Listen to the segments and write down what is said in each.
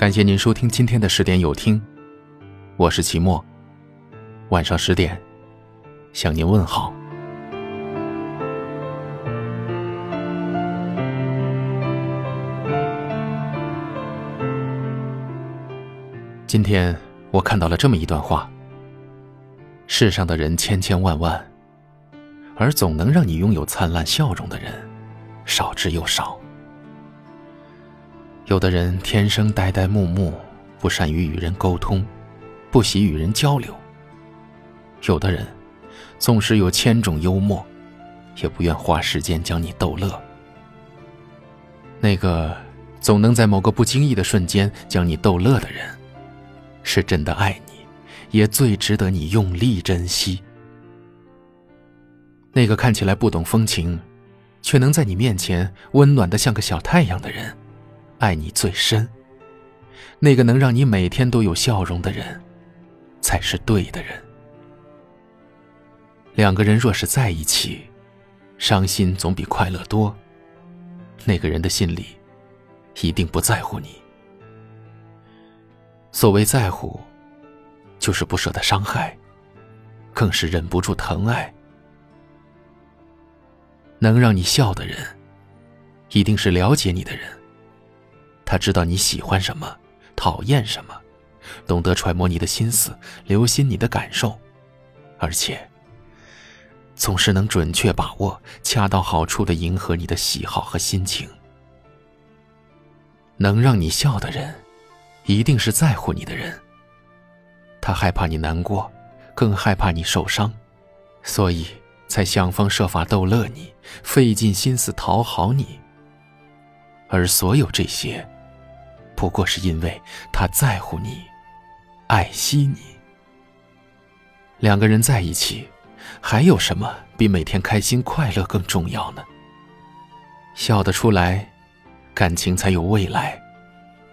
感谢您收听今天的十点有听，我是齐墨。晚上十点，向您问好。今天我看到了这么一段话：世上的人千千万万，而总能让你拥有灿烂笑容的人，少之又少。有的人天生呆呆木木，不善于与人沟通，不喜与人交流；有的人纵使有千种幽默，也不愿花时间将你逗乐。那个总能在某个不经意的瞬间将你逗乐的人，是真的爱你，也最值得你用力珍惜。那个看起来不懂风情，却能在你面前温暖的像个小太阳的人。爱你最深，那个能让你每天都有笑容的人，才是对的人。两个人若是在一起，伤心总比快乐多。那个人的心里，一定不在乎你。所谓在乎，就是不舍得伤害，更是忍不住疼爱。能让你笑的人，一定是了解你的人。他知道你喜欢什么，讨厌什么，懂得揣摩你的心思，留心你的感受，而且总是能准确把握、恰到好处的迎合你的喜好和心情。能让你笑的人，一定是在乎你的人。他害怕你难过，更害怕你受伤，所以才想方设法逗乐你，费尽心思讨好你。而所有这些。不过是因为他在乎你，爱惜你。两个人在一起，还有什么比每天开心快乐更重要呢？笑得出来，感情才有未来，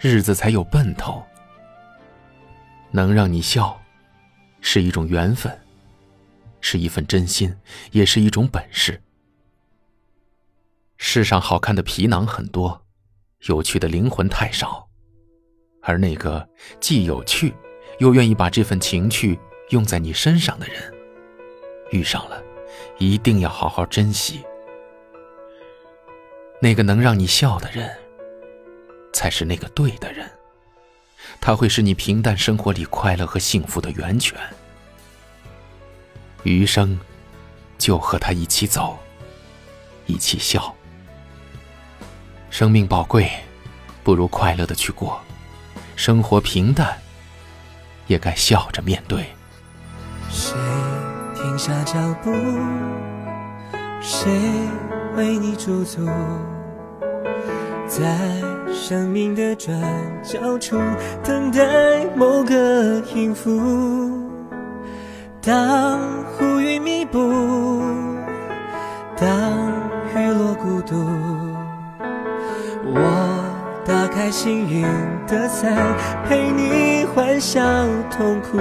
日子才有奔头。能让你笑，是一种缘分，是一份真心，也是一种本事。世上好看的皮囊很多，有趣的灵魂太少。而那个既有趣，又愿意把这份情趣用在你身上的人，遇上了，一定要好好珍惜。那个能让你笑的人，才是那个对的人。他会是你平淡生活里快乐和幸福的源泉。余生，就和他一起走，一起笑。生命宝贵，不如快乐的去过。生活平淡，也该笑着面对。谁停下脚步？谁为你驻足？在生命的转角处，等待某个音符。当乌云密布，当雨落孤独，我。打开幸运的伞，陪你欢笑痛苦。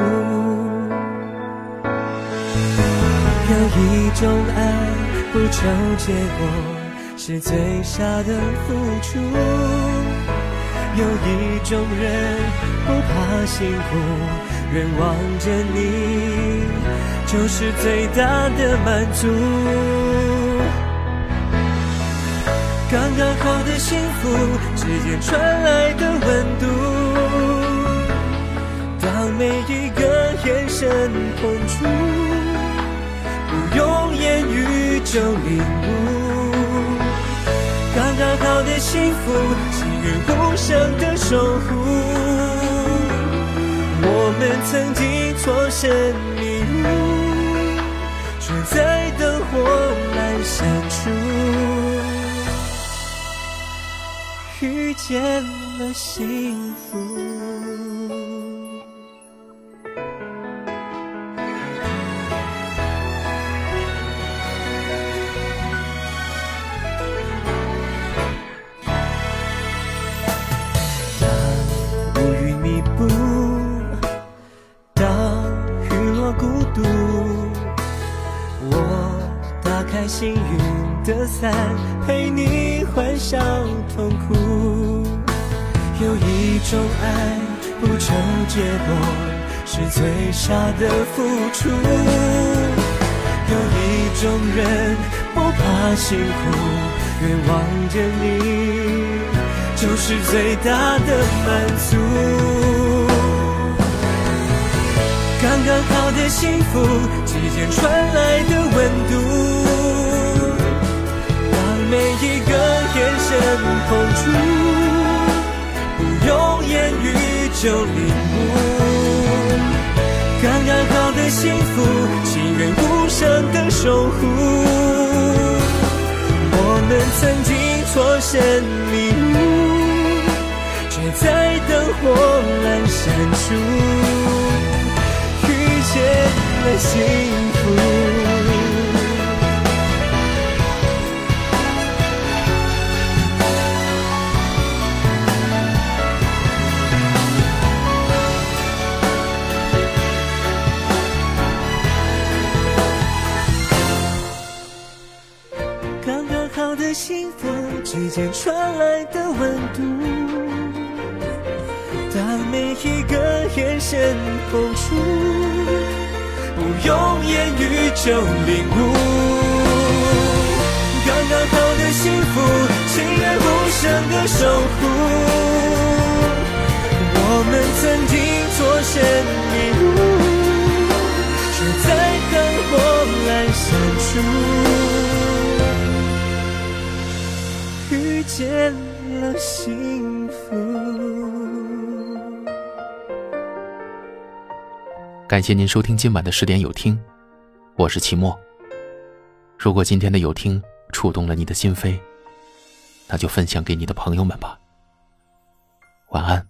有一种爱不求结果，是最傻的付出；有一种人不怕辛苦，愿望着你就是最大的满足。刚刚好的幸福指尖传来的温度，当每一个眼神碰触，不用言语就领悟。刚刚好的幸福，心愿无声的守护。我们曾经错身迷路，却在见了幸福。当乌云密布，当雨落孤独，我打开幸运的伞，陪你欢笑痛苦。有一种爱不求结果，是最傻的付出。有一种人不怕辛苦，愿望着你就是最大的满足。刚刚好的幸福，季节传来的温度，当每一个眼神碰触。就领悟，刚刚好的幸福，情愿无声的守护。我们曾经错身迷路，却在灯火阑珊处遇见了幸福。的幸福之间传来的温度，当每一个眼神碰触，不用言语就领悟。刚刚好的幸福，情愿无声的守护。我们曾经错身迷路，见了幸福。感谢您收听今晚的十点有听，我是齐墨。如果今天的有听触动了你的心扉，那就分享给你的朋友们吧。晚安。